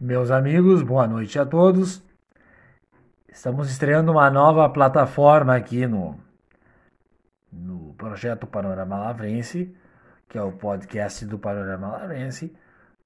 Meus amigos, boa noite a todos. Estamos estreando uma nova plataforma aqui no, no projeto Panorama Lavrense, que é o podcast do Panorama Lavrense,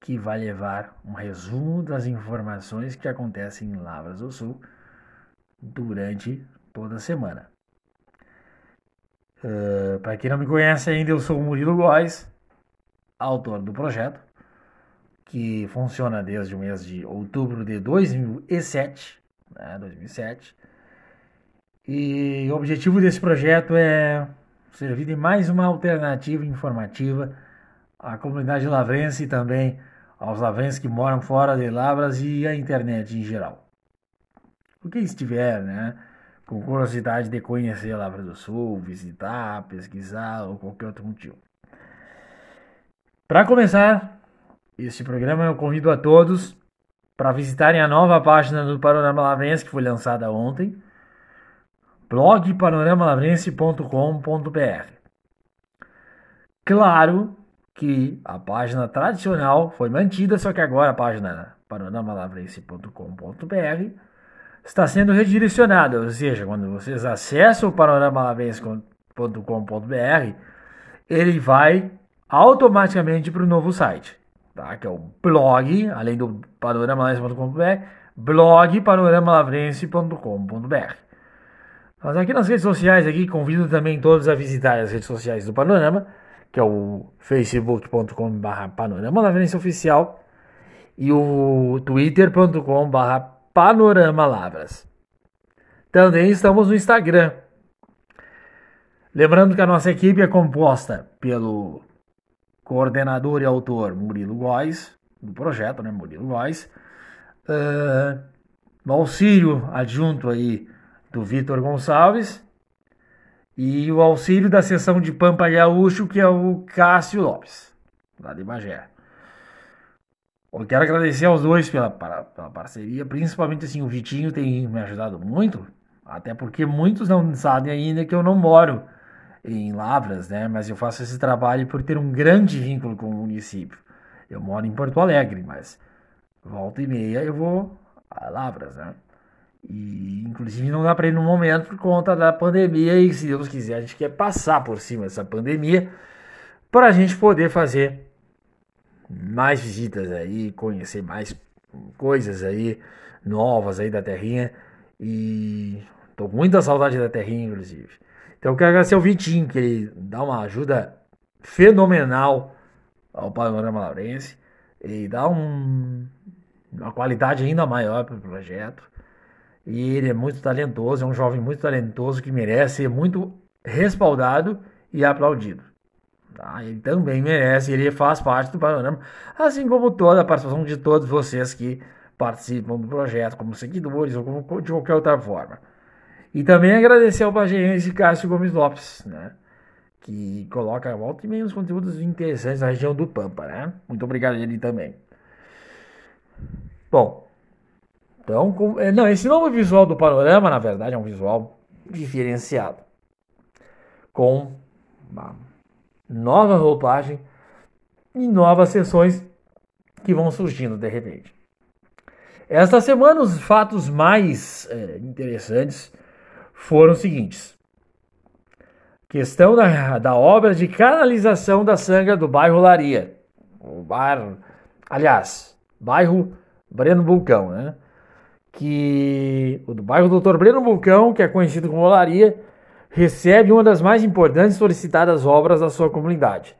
que vai levar um resumo das informações que acontecem em Lavras do Sul durante toda a semana. Uh, Para quem não me conhece ainda, eu sou o Murilo Góes, autor do projeto, que funciona desde o mês de outubro de 2007, né, 2007. E o objetivo desse projeto é servir de mais uma alternativa informativa à comunidade lavrense e também aos lavrenses que moram fora de Lavras e à internet em geral. O quem estiver, né? com curiosidade de conhecer a Lavra do Sul, visitar, pesquisar ou qualquer outro motivo. Para começar este programa, eu convido a todos para visitarem a nova página do Panorama Lavrense que foi lançada ontem, blogpanoramalavrense.com.br. Claro que a página tradicional foi mantida, só que agora a página panoramalavrense.com.br está sendo redirecionada, ou seja, quando vocês acessam o panoramalavense.com.br, ele vai automaticamente para o novo site, tá? que é o blog, além do panoramalavense.com.br, blog panoramalavrense.com.br. Mas aqui nas redes sociais, aqui convido também todos a visitar as redes sociais do Panorama, que é o facebook.com.br Panorama Oficial e o twitter.com.br Panorama Lavras. Também estamos no Instagram. Lembrando que a nossa equipe é composta pelo coordenador e autor Murilo Góes, do projeto, né, Murilo Góes, uh, no auxílio adjunto aí do Vitor Gonçalves e o auxílio da seção de Pampa Gaúcho, que é o Cássio Lopes, lá de Bagé. Eu quero agradecer aos dois pela, pela parceria, principalmente assim, o Vitinho tem me ajudado muito, até porque muitos não sabem ainda que eu não moro em Lavras, né? Mas eu faço esse trabalho por ter um grande vínculo com o município. Eu moro em Porto Alegre, mas volta e meia eu vou a Lavras, né? E inclusive não dá para ir no momento por conta da pandemia e se Deus quiser a gente quer passar por cima dessa pandemia para a gente poder fazer mais visitas aí, conhecer mais coisas aí novas aí da terrinha e tô com muita saudade da terrinha inclusive. Então eu quero agradecer ao Vitinho que ele dá uma ajuda fenomenal ao Panorama Laurense e dá um, uma qualidade ainda maior para o projeto. E ele é muito talentoso, é um jovem muito talentoso que merece ser muito respaldado e aplaudido. Tá? Ele também merece, ele faz parte do panorama, assim como toda a participação de todos vocês que participam do projeto, como seguidores ou como, de qualquer outra forma. E também agradecer ao pagense Cássio Gomes Lopes, né? que coloca volta e meia uns conteúdos interessantes na região do Pampa. Né? Muito obrigado a ele também. Bom, então, com, é, não, esse novo visual do panorama, na verdade, é um visual diferenciado. Com uma nova roupagem e novas sessões que vão surgindo de repente. Esta semana, os fatos mais é, interessantes foram os seguintes: questão da, da obra de canalização da sanga do bairro Laria, o bairro, aliás, bairro Breno Bulcão, né? Que o do bairro Doutor Breno Bulcão, que é conhecido como Laria, recebe uma das mais importantes solicitadas obras da sua comunidade.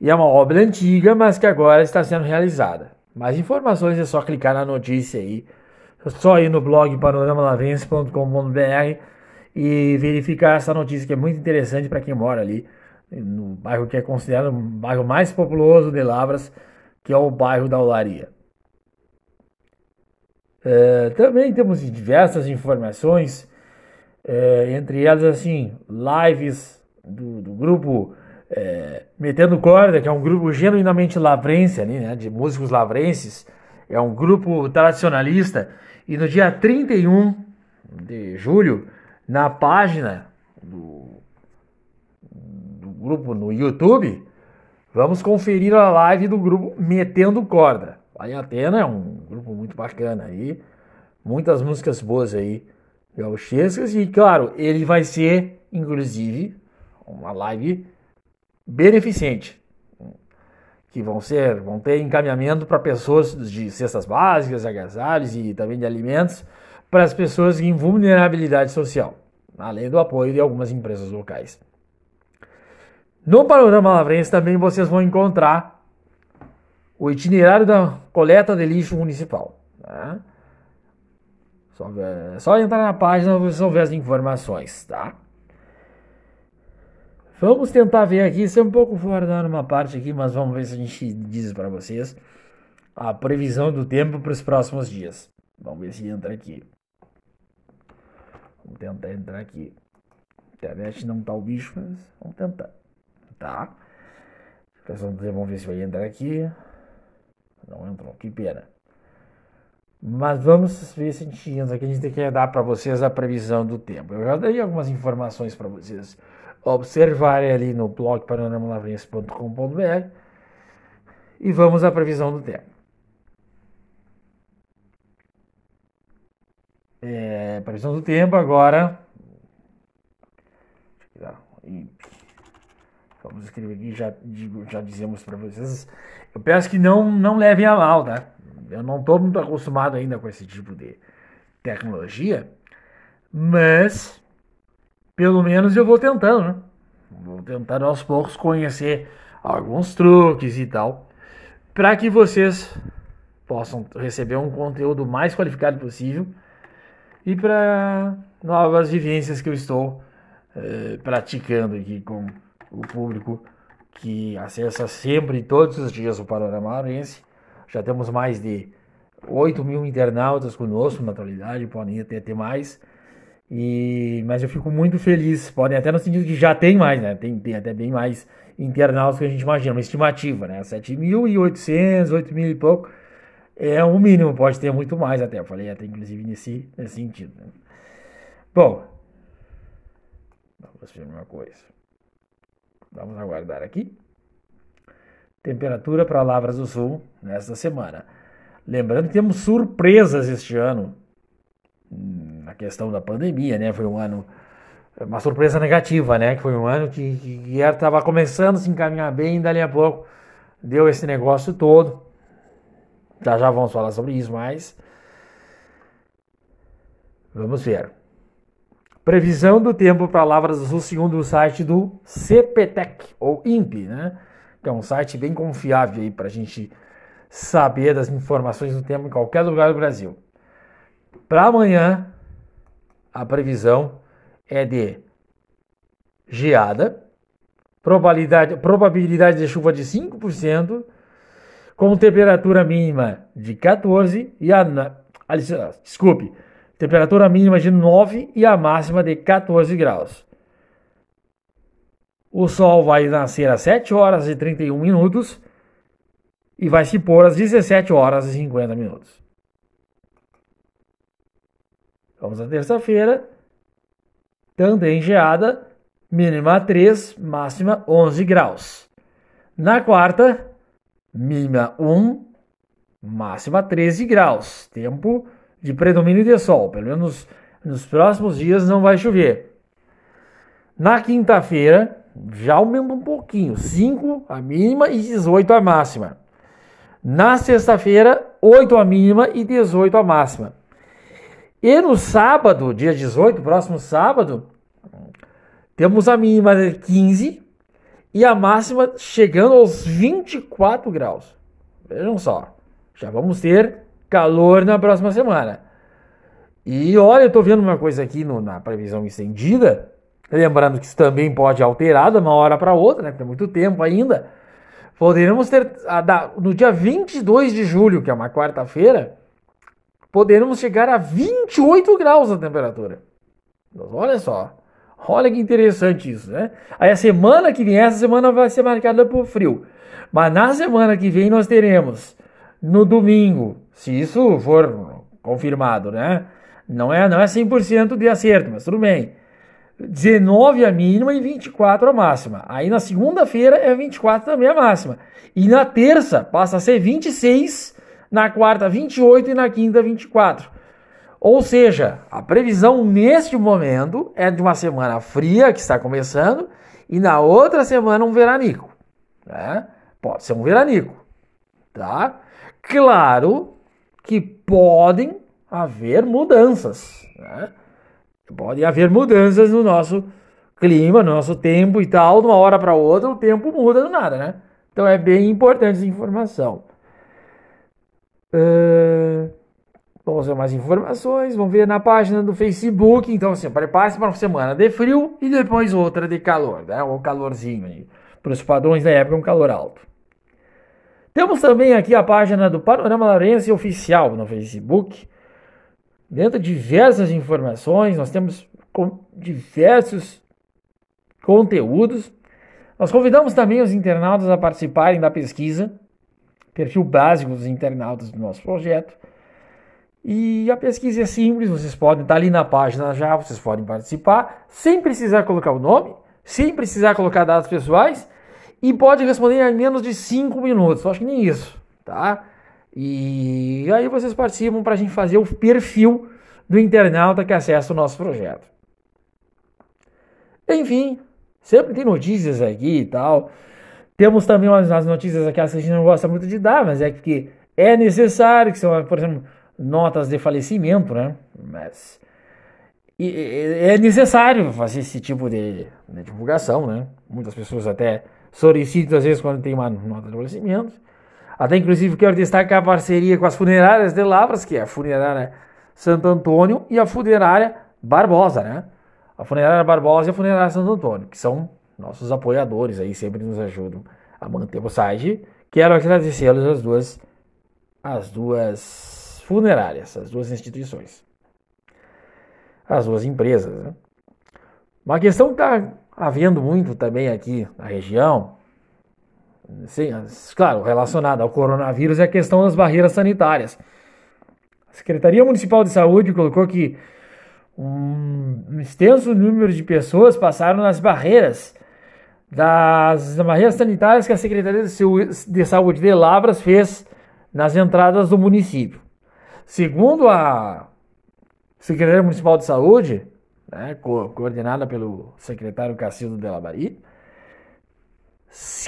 E é uma obra antiga, mas que agora está sendo realizada. Mais informações é só clicar na notícia aí. É só ir no blog panoramalavense.com.br e verificar essa notícia que é muito interessante para quem mora ali no bairro que é considerado o bairro mais populoso de Lavras, que é o bairro da Olaria. É, também temos diversas informações é, entre elas, assim, lives do, do grupo é, Metendo Corda, que é um grupo genuinamente lavrense, ali, né, de músicos lavrenses, é um grupo tradicionalista, e no dia 31 de julho, na página do, do grupo no YouTube, vamos conferir a live do grupo Metendo Corda. Em Atena é um grupo muito bacana aí, muitas músicas boas aí, gauchescas, e claro, ele vai ser, inclusive, uma live beneficente, que vão ser, vão ter encaminhamento para pessoas de cestas básicas, agasalhos e também de alimentos, para as pessoas em vulnerabilidade social, além do apoio de algumas empresas locais. No Panorama Lavrense também vocês vão encontrar o itinerário da coleta de lixo municipal. Tá? Só, é só entrar na página vocês vão ver as informações, tá? Vamos tentar ver aqui, isso é um pouco fora da uma parte aqui, mas vamos ver se a gente diz para vocês a previsão do tempo para os próximos dias. Vamos ver se entra aqui. Vamos tentar entrar aqui. A internet não tá o bicho, mas vamos tentar. Tá? Vamos ver se vai entrar aqui. Não entrou, que pena. Mas vamos ver se a gente entra aqui. A gente tem que dar para vocês a previsão do tempo. Eu já dei algumas informações para vocês observarem ali no blog panoramalavrense.com.br e vamos à previsão do tempo. É, previsão do tempo agora. Vamos escrever aqui, já, já dizemos para vocês. Eu peço que não, não levem a mal, tá? Eu não estou muito acostumado ainda com esse tipo de tecnologia, mas pelo menos eu vou tentando, né? Vou tentando aos poucos conhecer alguns truques e tal, para que vocês possam receber um conteúdo mais qualificado possível e para novas vivências que eu estou eh, praticando aqui com o público que acessa sempre, todos os dias, o Panorama Maranhense. Já temos mais de 8 mil internautas conosco na atualidade, podem até ter mais. E, mas eu fico muito feliz, podem até no sentido que já tem mais, né? Tem, tem até bem mais internautas que a gente imagina, uma estimativa, né? 7.800, 8 mil e pouco é o mínimo, pode ter muito mais até. Eu falei até inclusive nesse, nesse sentido. Né? Bom, vamos ver uma coisa. Vamos aguardar aqui. Temperatura para Lavras do Sul nesta semana. Lembrando que temos surpresas este ano hum, na questão da pandemia, né? Foi um ano uma surpresa negativa, né? Que foi um ano que, estava começando a se encaminhar bem, e dali a pouco deu esse negócio todo. Já já vamos falar sobre isso mais. Vamos ver. Previsão do tempo para Lavras do Sul segundo o site do CPTEC, ou INPE, né? Que é um site bem confiável aí para a gente saber das informações do tempo em qualquer lugar do Brasil. Para amanhã, a previsão é de geada, probabilidade, probabilidade de chuva de 5%, com temperatura mínima de 14 e a. Desculpe, temperatura mínima de 9 e a máxima de 14 graus. O sol vai nascer às 7 horas e 31 minutos e vai se pôr às 17 horas e 50 minutos. Vamos à terça-feira, também geada, mínima 3, máxima 11 graus. Na quarta, mínima 1, máxima 13 graus. Tempo de predomínio de sol. Pelo menos nos próximos dias não vai chover. Na quinta-feira, já aumenta um pouquinho, 5 a mínima e 18 a máxima. Na sexta-feira, 8 a mínima e 18 a máxima. E no sábado, dia 18, próximo sábado, temos a mínima de 15 e a máxima chegando aos 24 graus. Vejam só, já vamos ter calor na próxima semana. E olha, eu estou vendo uma coisa aqui no, na previsão estendida, lembrando que isso também pode alterar de uma hora para outra, né? Tem muito tempo ainda. Poderemos ter, no dia 22 de julho, que é uma quarta-feira, poderemos chegar a 28 graus a temperatura. Olha só. Olha que interessante isso, né? Aí a semana que vem, essa semana vai ser marcada por frio. Mas na semana que vem nós teremos no domingo, se isso for confirmado, né? Não é, não é 100% de acerto, mas tudo bem. 19 a mínima e 24 a máxima. Aí na segunda-feira é 24 também a máxima. E na terça passa a ser 26 na quarta 28 e na quinta 24. Ou seja, a previsão neste momento é de uma semana fria que está começando e na outra semana um veranico. Né? Pode ser um veranico, tá? Claro que podem haver mudanças, né? Podem haver mudanças no nosso clima, no nosso tempo e tal, de uma hora para outra o tempo muda do nada, né? Então é bem importante essa informação. Uh, vamos ver mais informações, vamos ver na página do Facebook. Então, assim, prepare-se para uma semana de frio e depois outra de calor, né? Ou calorzinho. Para os padrões da época, um calor alto. Temos também aqui a página do Panorama Larense Oficial no Facebook. Dentro de diversas informações, nós temos diversos conteúdos. Nós convidamos também os internautas a participarem da pesquisa, perfil básico dos internautas do nosso projeto. E a pesquisa é simples, vocês podem estar ali na página já, vocês podem participar, sem precisar colocar o nome, sem precisar colocar dados pessoais, e pode responder em menos de 5 minutos, acho que nem isso, tá? E aí vocês participam para a gente fazer o perfil do internauta que acessa o nosso projeto. Enfim, Sempre tem notícias aqui e tal. Temos também umas, notícias aqui que a gente não gosta muito de dar, mas é que é necessário, que são, por exemplo, notas de falecimento, né? Mas é necessário fazer esse tipo de, de, divulgação, né? Muitas pessoas até solicitam às vezes quando tem uma nota de falecimento. Até inclusive quero destacar a parceria com as funerárias de Lavras, que é a funerária Santo Antônio e a funerária Barbosa, né? a Funerária Barbosa e a Funerária Santo Antônio, que são nossos apoiadores aí, sempre nos ajudam a manter o site. Quero agradecê-los as duas, as duas funerárias, as duas instituições, as duas empresas. Né? Uma questão que está havendo muito também aqui na região, sim, claro, relacionada ao coronavírus, é a questão das barreiras sanitárias. A Secretaria Municipal de Saúde colocou que um extenso número de pessoas passaram nas barreiras das barreiras sanitárias que a Secretaria de Saúde de Lavras fez nas entradas do município. Segundo a Secretaria Municipal de Saúde, né, co coordenada pelo secretário Cacildo de Labari,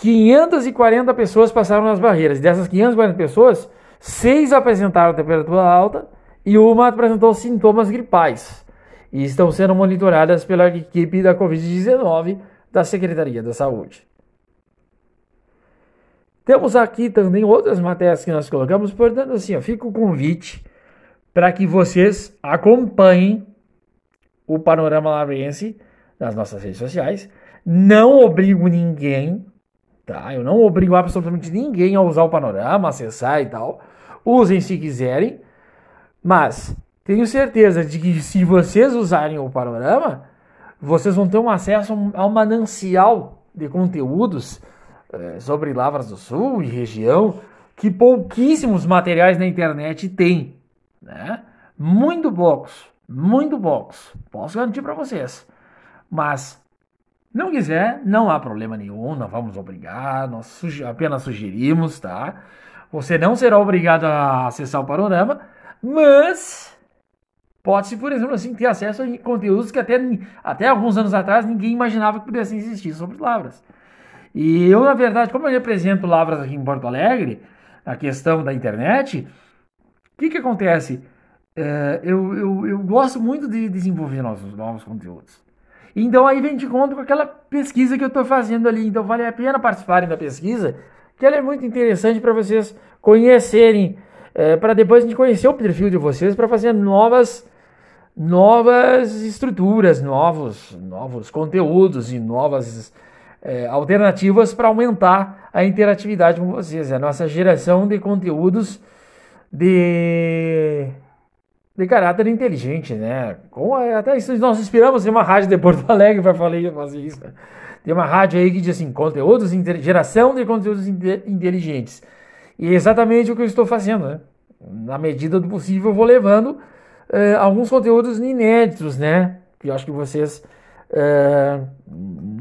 540 pessoas passaram nas barreiras. Dessas 540 pessoas, seis apresentaram temperatura alta e uma apresentou sintomas gripais e estão sendo monitoradas pela equipe da Covid-19 da Secretaria da Saúde. Temos aqui também outras matérias que nós colocamos, portanto, assim, ó, fica o convite para que vocês acompanhem o Panorama Lavrense nas nossas redes sociais. Não obrigo ninguém, tá? Eu não obrigo absolutamente ninguém a usar o Panorama, acessar e tal. Usem se quiserem, mas tenho certeza de que se vocês usarem o panorama, vocês vão ter um acesso a um manancial de conteúdos sobre Lavras do Sul e região que pouquíssimos materiais na internet têm, né? Muito poucos, muito poucos. Posso garantir para vocês. Mas não quiser, não há problema nenhum, não vamos obrigar, nós apenas sugerimos, tá? Você não será obrigado a acessar o panorama, mas pode-se, por exemplo, assim, ter acesso a conteúdos que até, até alguns anos atrás ninguém imaginava que pudessem existir sobre Lavras. E eu, na verdade, como eu represento Lavras aqui em Porto Alegre, a questão da internet, o que, que acontece? É, eu, eu, eu gosto muito de desenvolver novos, novos conteúdos. Então aí vem de conta com aquela pesquisa que eu estou fazendo ali. Então vale a pena participarem da pesquisa, que ela é muito interessante para vocês conhecerem, é, para depois a gente conhecer o perfil de vocês, para fazer novas novas estruturas, novos, novos conteúdos e novas é, alternativas para aumentar a interatividade com vocês. A nossa geração de conteúdos de, de caráter inteligente, né? Até isso nós inspiramos em uma rádio de Porto Alegre para fazer isso. Né? Tem uma rádio aí que diz assim, conteúdos, geração de conteúdos inteligentes. E é exatamente o que eu estou fazendo, né? Na medida do possível, eu vou levando uh, alguns conteúdos inéditos, né? Que eu acho que vocês uh,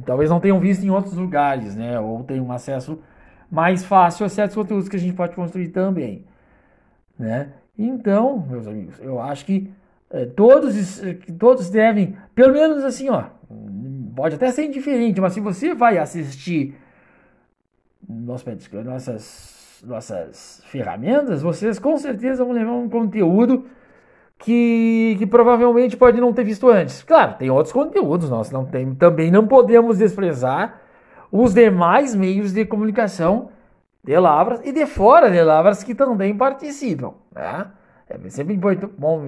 talvez não tenham visto em outros lugares, né? Ou tenham acesso mais fácil a certos conteúdos que a gente pode construir também. né? Então, meus amigos, eu acho que é, todos, todos devem, pelo menos assim, ó, pode até ser indiferente, mas se você vai assistir nossas, nossas ferramentas, vocês com certeza vão levar um conteúdo que, que provavelmente pode não ter visto antes. Claro, tem outros conteúdos, nós não tem, também não podemos desprezar os demais meios de comunicação de Lavras e de fora de Lavras que também participam. Né? É sempre bom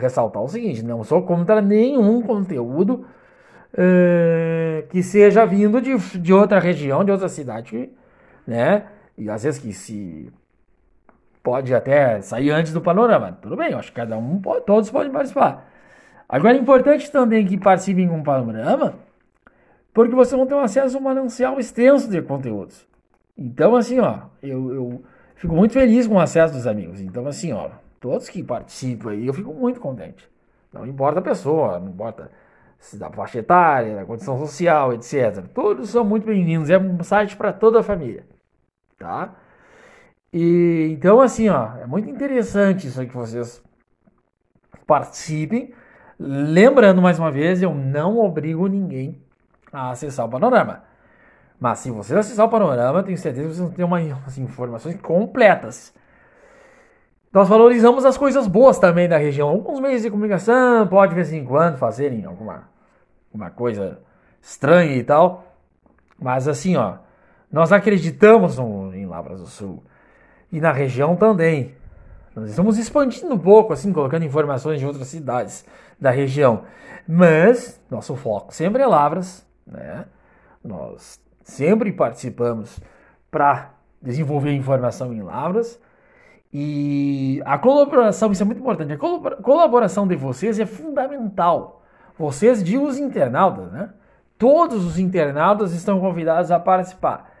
ressaltar o seguinte: não sou contra nenhum conteúdo uh, que seja vindo de, de outra região, de outra cidade, né? E às vezes que se pode até sair antes do panorama. Tudo bem, eu acho que cada um pode, todos podem participar. Agora é importante também que participem com o panorama, porque vocês vão ter um acesso a um manancial extenso de conteúdos. Então, assim, ó, eu, eu fico muito feliz com o acesso dos amigos. Então, assim, ó, todos que participam aí, eu fico muito contente. Não importa a pessoa, não importa se da faixa etária, da condição social, etc. Todos são muito bem-vindos. É um site para toda a família, tá? E então assim, ó, é muito interessante isso aí que vocês participem. Lembrando mais uma vez, eu não obrigo ninguém a acessar o panorama. Mas se você acessar o panorama, tenho certeza que vocês vão ter umas informações completas. Nós valorizamos as coisas boas também da região. Alguns meios de comunicação pode de vez em quando fazerem alguma, alguma coisa estranha e tal. Mas assim, ó, nós acreditamos no, em Lavras do Sul e na região também. Nós estamos expandindo um pouco, assim, colocando informações de outras cidades da região. Mas nosso foco sempre é Lavras, né? Nós sempre participamos para desenvolver informação em Lavras e a colaboração, isso é muito importante, a colaboração de vocês é fundamental. Vocês de os internautas, né? Todos os internautas estão convidados a participar.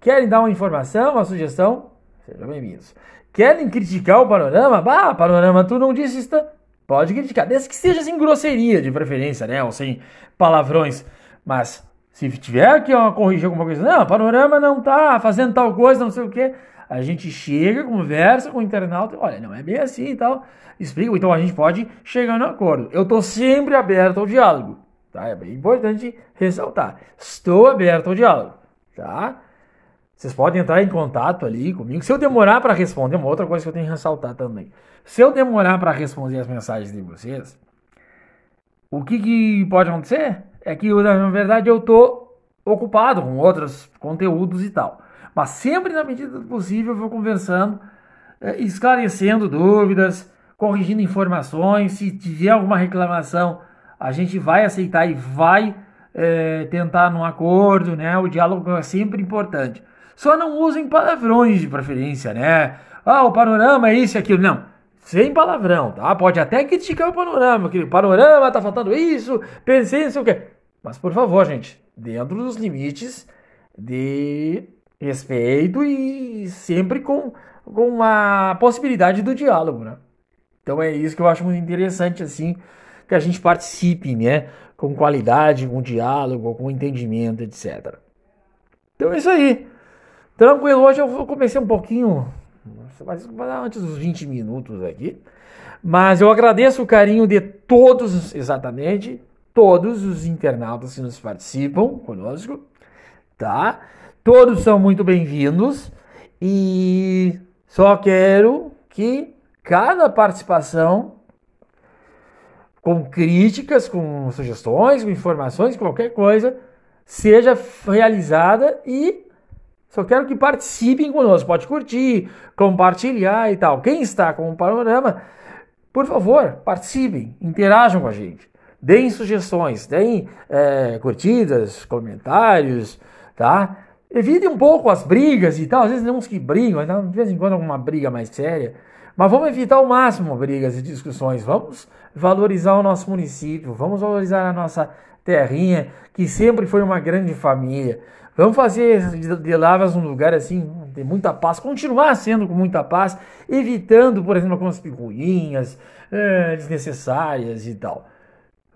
Querem dar uma informação, uma sugestão? Sejam bem-vindos. Querem criticar o panorama? Bah, panorama, tu não disse isso. Pode criticar, desde que seja sem grosseria, de preferência, né? Ou sem palavrões. Mas se tiver que corrigir alguma coisa, não, panorama não tá fazendo tal coisa, não sei o quê. A gente chega, conversa com o internauta, olha, não é bem assim e tal, explica, então a gente pode chegar no acordo. Eu estou sempre aberto ao diálogo, tá? É bem importante ressaltar. Estou aberto ao diálogo, tá? Vocês podem entrar em contato ali comigo. Se eu demorar para responder, uma outra coisa que eu tenho que ressaltar também. Se eu demorar para responder as mensagens de vocês, o que, que pode acontecer? É que, na verdade, eu estou ocupado com outros conteúdos e tal. Mas sempre na medida do possível eu vou conversando, é, esclarecendo dúvidas, corrigindo informações. Se tiver alguma reclamação, a gente vai aceitar e vai é, tentar num acordo, né? O diálogo é sempre importante. Só não usem palavrões de preferência, né? Ah, o panorama é isso e aquilo. Não. Sem palavrão, tá? Pode até criticar o panorama, que o panorama tá faltando isso, pensei, sei o quê. Mas por favor, gente, dentro dos limites de respeito e sempre com, com a possibilidade do diálogo, né? Então é isso que eu acho muito interessante, assim, que a gente participe, né? Com qualidade, com diálogo, com entendimento, etc. Então é isso aí. Tranquilo, hoje eu comecei um pouquinho, mas antes dos 20 minutos aqui. Mas eu agradeço o carinho de todos, exatamente, todos os internautas que nos participam conosco, tá? Todos são muito bem-vindos e só quero que cada participação, com críticas, com sugestões, com informações, qualquer coisa, seja realizada e só quero que participem conosco. Pode curtir, compartilhar e tal. Quem está com o panorama, por favor, participem, interajam com a gente. Deem sugestões, deem é, curtidas, comentários, tá? Evite um pouco as brigas e tal. Às vezes tem uns que brigam, de vez em quando alguma briga mais séria. Mas vamos evitar ao máximo brigas e discussões. Vamos valorizar o nosso município, vamos valorizar a nossa terrinha, que sempre foi uma grande família. Vamos fazer de Lavras um lugar assim, de muita paz, continuar sendo com muita paz, evitando, por exemplo, algumas picuinhas é, desnecessárias e tal.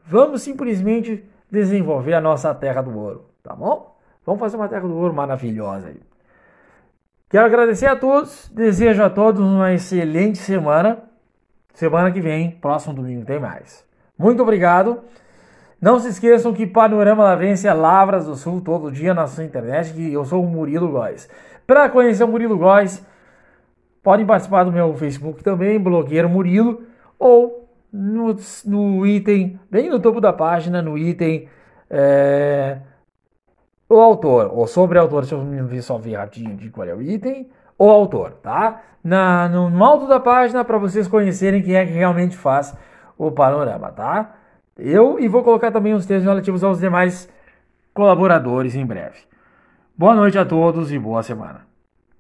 Vamos simplesmente desenvolver a nossa terra do ouro, tá bom? Vamos fazer uma terra do ouro maravilhosa aí. Quero agradecer a todos, desejo a todos uma excelente semana. Semana que vem, próximo domingo, tem mais. Muito obrigado. Não se esqueçam que Panorama Lavrense é Lavras do Sul todo dia na sua internet, que eu sou o Murilo Góes. Para conhecer o Murilo Góes, podem participar do meu Facebook também, blogueiro Murilo, ou no, no item, bem no topo da página, no item é, o autor, ou sobre o autor, deixa eu ver só ver rapidinho de qual é o item, o autor, tá? Na, no, no alto da página para vocês conhecerem quem é que realmente faz o panorama, tá? Eu e vou colocar também os textos relativos aos demais colaboradores em breve. Boa noite a todos e boa semana.